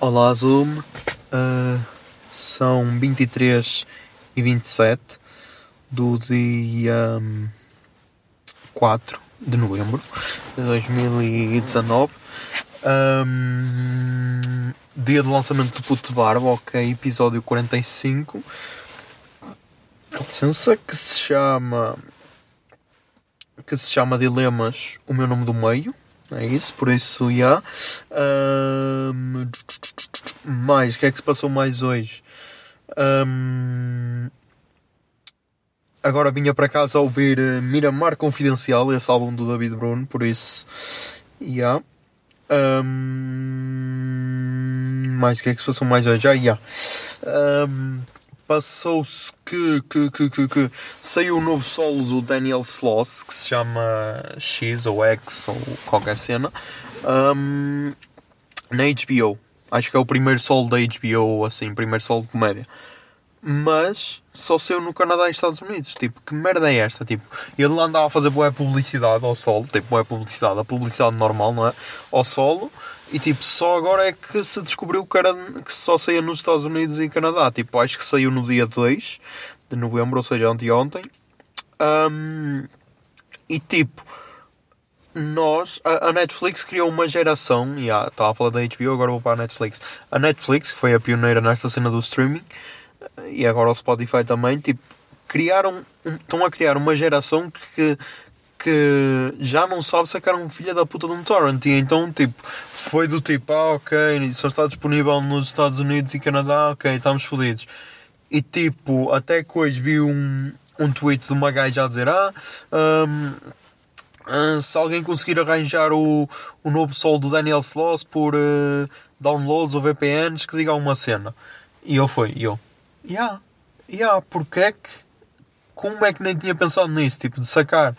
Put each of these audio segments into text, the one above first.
Olá Zoom, Ah, são 23 e 27 do dia hum, 4 de novembro de 2019. Hum, dia de lançamento do Puto Barba, ok, episódio 45. Com licença, que se chama. que se chama Dilemas, o meu nome do meio. É isso, por isso, já. Ahm, mais, o que é que se passou mais hoje? Ahm, agora vinha para casa a ouvir eh, Miramar Confidencial, esse álbum do David Bruno, por isso, já. Ahm, mais, o que é que se passou mais hoje? Já, já. Ahm, Passou-se que, que, que, que, que saiu o novo solo do Daniel Sloss que se chama X ou X ou qualquer cena ahm, na HBO. Acho que é o primeiro solo da HBO, assim, primeiro solo de comédia. Mas só saiu no Canadá e Estados Unidos. Tipo, que merda é esta? Tipo, ele andava a fazer boa publicidade ao solo, tipo, boa publicidade, a publicidade normal, não é? Ao solo. E tipo, só agora é que se descobriu que, era, que só saía nos Estados Unidos e Canadá. Tipo, acho que saiu no dia 2 de novembro, ou seja, anteontem. Ahm, e tipo, nós, a, a Netflix criou uma geração, e yeah, estava a falar da HBO, agora vou para a Netflix. A Netflix, que foi a pioneira nesta cena do streaming, e agora o Spotify também, tipo, criaram, um- estão a criar uma geração que, que já não sabe sacar um filho da puta de um torrent. E então, tipo, foi do tipo, ah, ok, só está disponível nos Estados Unidos e Canadá, ok, estamos fodidos. E tipo, até que hoje vi um, um tweet de uma gaja a dizer, ah, hum, ah, se alguém conseguir arranjar o, o novo solo do Daniel Sloss por eh, downloads ou VPNs, que diga uma cena. E eu fui, e eu, yeah, yeah, porque é que, como é que nem tinha pensado nisso, tipo, de sacar?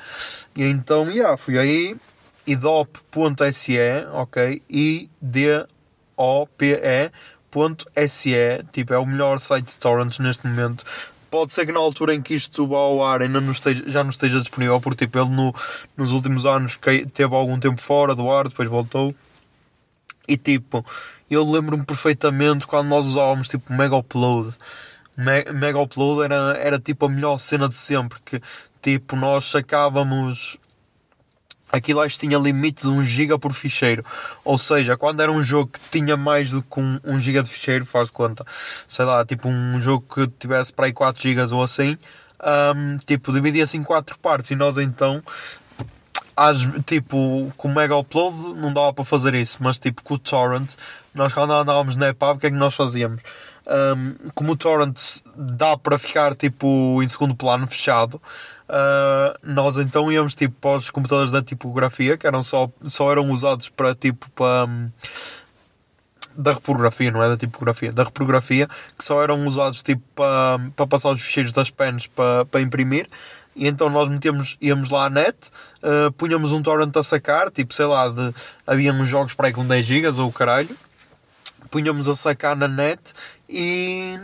E então, yeah, fui aí, idop.se, ok, I-D-O-P-E.se, tipo, é o melhor site de torrents neste momento. Pode ser que na altura em que isto vá ao ar ainda não esteja, já não esteja disponível, porque tipo, ele no, nos últimos anos teve algum tempo fora do ar, depois voltou. E tipo, eu lembro-me perfeitamente quando nós usávamos tipo Mega Upload. Me- Mega Upload era, era tipo a melhor cena de sempre. Que tipo, nós sacávamos. Aquilo acho que tinha limite de 1 GB por ficheiro. Ou seja, quando era um jogo que tinha mais do que 1 um, GB de ficheiro, faz de conta. Sei lá, tipo um jogo que tivesse para aí 4 GB ou assim. hum, tipo, dividia-se em 4 partes. E nós então às, tipo, com o Mega Upload não dava para fazer isso, mas tipo com o Torrent, nós quando andávamos na EPUB, o que é que nós fazíamos? Um, como o Torrent dá para ficar tipo em segundo plano fechado, uh, nós então íamos tipo para os computadores da tipografia, que eram só, só eram usados para tipo para. hum, da reprografia, não é da tipografia, da reprografia, que só eram usados tipo para, para passar os ficheiros das pens para, para imprimir. E então nós metíamos, íamos lá à net, uh, punhamos um torrent a sacar, tipo sei lá, de, jogos para aí com 10 GB ou o caralho, punhamos a sacar na net e,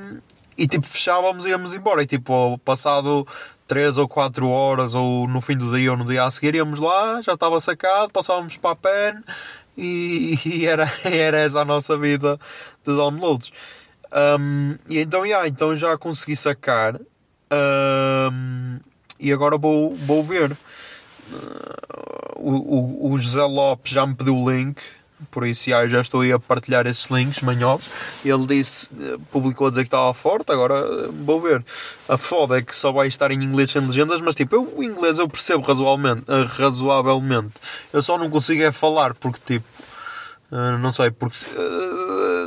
e tipo fechávamos e íamos embora. E tipo, passado 3 ou 4 horas, ou no fim do dia ou no dia a seguir, íamos lá, já estava sacado, passávamos para a pen e, e era, era essa a nossa vida de downloads. Um, e então, yeah, então já consegui sacar. Um, e agora vou, vou ver. Uh, o, o, o José Lopes já me pediu o link por isso já, estou aí a partilhar esses links manhosos. Ele disse, eh, publicou a dizer que estava forte, agora eh, vou ver. A foda é que só vai estar em inglês sem legendas, mas tipo, eu, o inglês eu percebo razoavelmente, razoavelmente. Eu só não consigo é falar, porque tipo, não sei, porque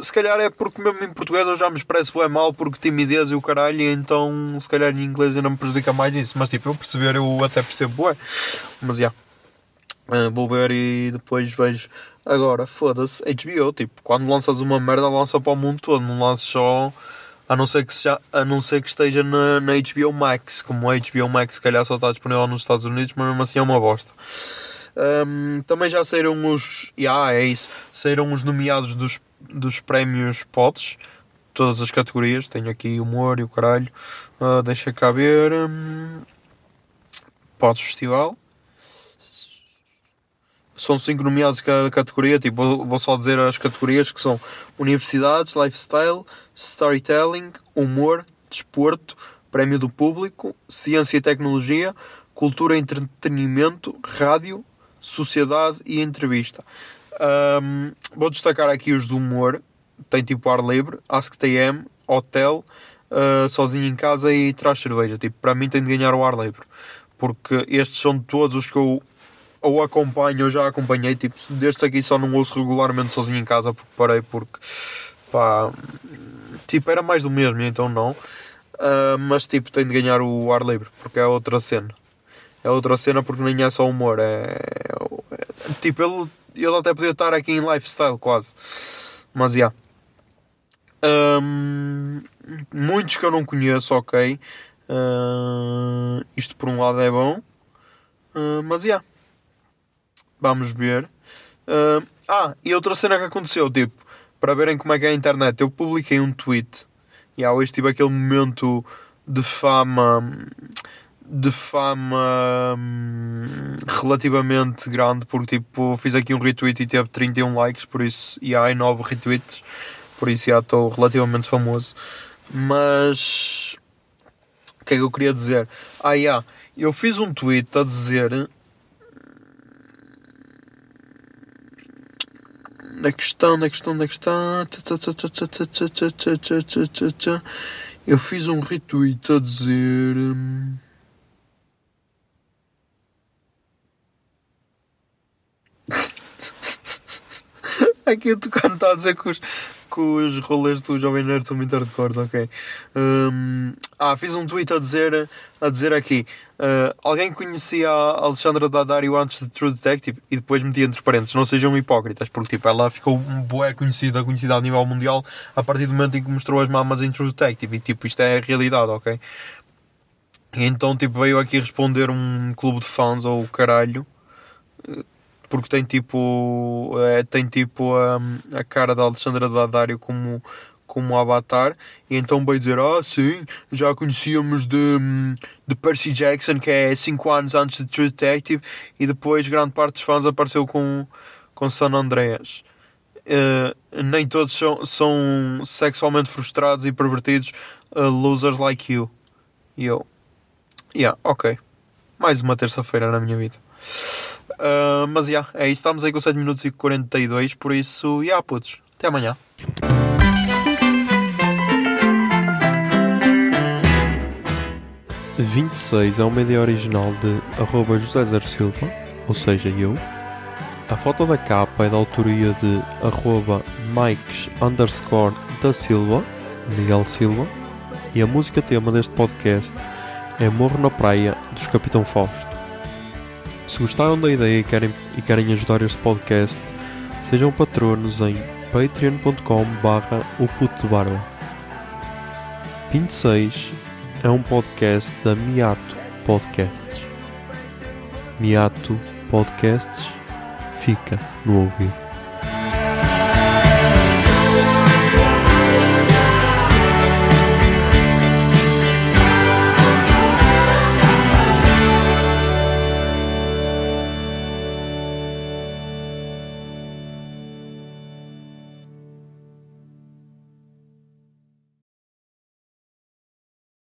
se calhar é porque mesmo em português eu já me expresso bem mal porque timidez e o caralho, então se calhar em inglês ainda me prejudica mais isso. Mas tipo, eu perceber, eu até percebo bué. Mas já. Uh, vou ver e depois vejo. Agora, foda-se, HBO, tipo, quando lanças uma merda, lança para o mundo todo, não lanças só. A não ser que, a não ser que esteja na, na HBO Max, como a HBO Max, se calhar só está disponível nos Estados Unidos, mas mesmo assim é uma bosta. Um, também já saíram os. Yeah, é isso. Saíram os nomeados dos, dos prémios POTS, todas as categorias. Tenho aqui humor e o caralho. Uh, deixa cá ver. Um, POTS Festival são cinco nomeados cada categoria, tipo, vou só dizer as categorias que são Universidades, Lifestyle, Storytelling, Humor, Desporto, Prémio do Público, Ciência e Tecnologia, Cultura e Entretenimento, Rádio, Sociedade e Entrevista. Ahm, vou destacar aqui os do humor, tem tipo ar livre, Ask TM, Hotel, ah, Sozinho em Casa e Traz Cerveja. Tipo, para mim tem de ganhar o ar livre, porque estes são todos os que eu ou acompanho ou já acompanhei, tipo, destes aqui só não ouço regularmente sozinho em casa porque parei porque pá, tipo, era mais do mesmo, então não. Uh, mas tipo, tem de ganhar o ar livre porque é outra cena. É outra cena porque nem é só humor, é, é- tipo, ele, ele até podia estar aqui em lifestyle quase, mas já. Um, muitos que eu não conheço, ok. Uh, isto por um lado é bom, Uh, mas já. Vamos ver. Uh, ah, e outra cena que aconteceu, tipo, para verem como é que é a internet, eu publiquei um tweet e yeah, hoje tive aquele momento de fama de fama hum, relativamente grande porque tipo fiz aqui um retweet e teve 31 likes por isso e há 9 retweets por isso já estou relativamente famoso mas o que é que eu queria dizer ah yeah, eu fiz um tweet a dizer na questão, na questão, na questão. Eu fiz um retweet a dizer. hum, Aqui o Tucano está a dizer que os, que os rolês do Jovem Nerd são muito hardcores, ok. Hum, ah, fiz um tweet a dizer, a dizer aqui: ah, alguém conhecia a Alexandra Daddario antes de True Detective e depois metia entre parênteses, não sejam hipócritas, porque tipo, ela ficou um bué conhecida, conhecida a nível mundial a partir do momento em que mostrou as mamas em True Detective e tipo, isto é a realidade, ok? E então tipo, veio aqui responder um clube de fãs ou o caralho porque tem tipo é, tem tipo a, a cara da Alexandra Daddario como como avatar. E então veio dizer ah sim já conhecíamos de, de Percy Jackson que é 5 anos antes de True Detective e depois grande parte dos fãs apareceu com com San Andreas. Eh, nem todos são, são sexualmente frustrados e pervertidos uh, losers like you. E eu yeah ok. Mais uma terça-feira na minha vida Uh, mas já, yeah, é isso. Estamos aí com 7 minutos e 42. Por isso, já, yeah, putos. Até amanhã. Uh, 26 é uma ideia original de arroba José Zer Silva, ou seja, eu. A foto da capa é da autoria de arroba Mikes underscore da Silva, Miguel Silva. E a música tema deste podcast é Morro na Praia, dos Capitão Fausto. Se gostaram da ideia e querem, e querem ajudar este podcast, sejam patronos em patreon.com barra o puto barba. 26 é um podcast da Miato Podcasts. Miato Podcasts fica no ouvido.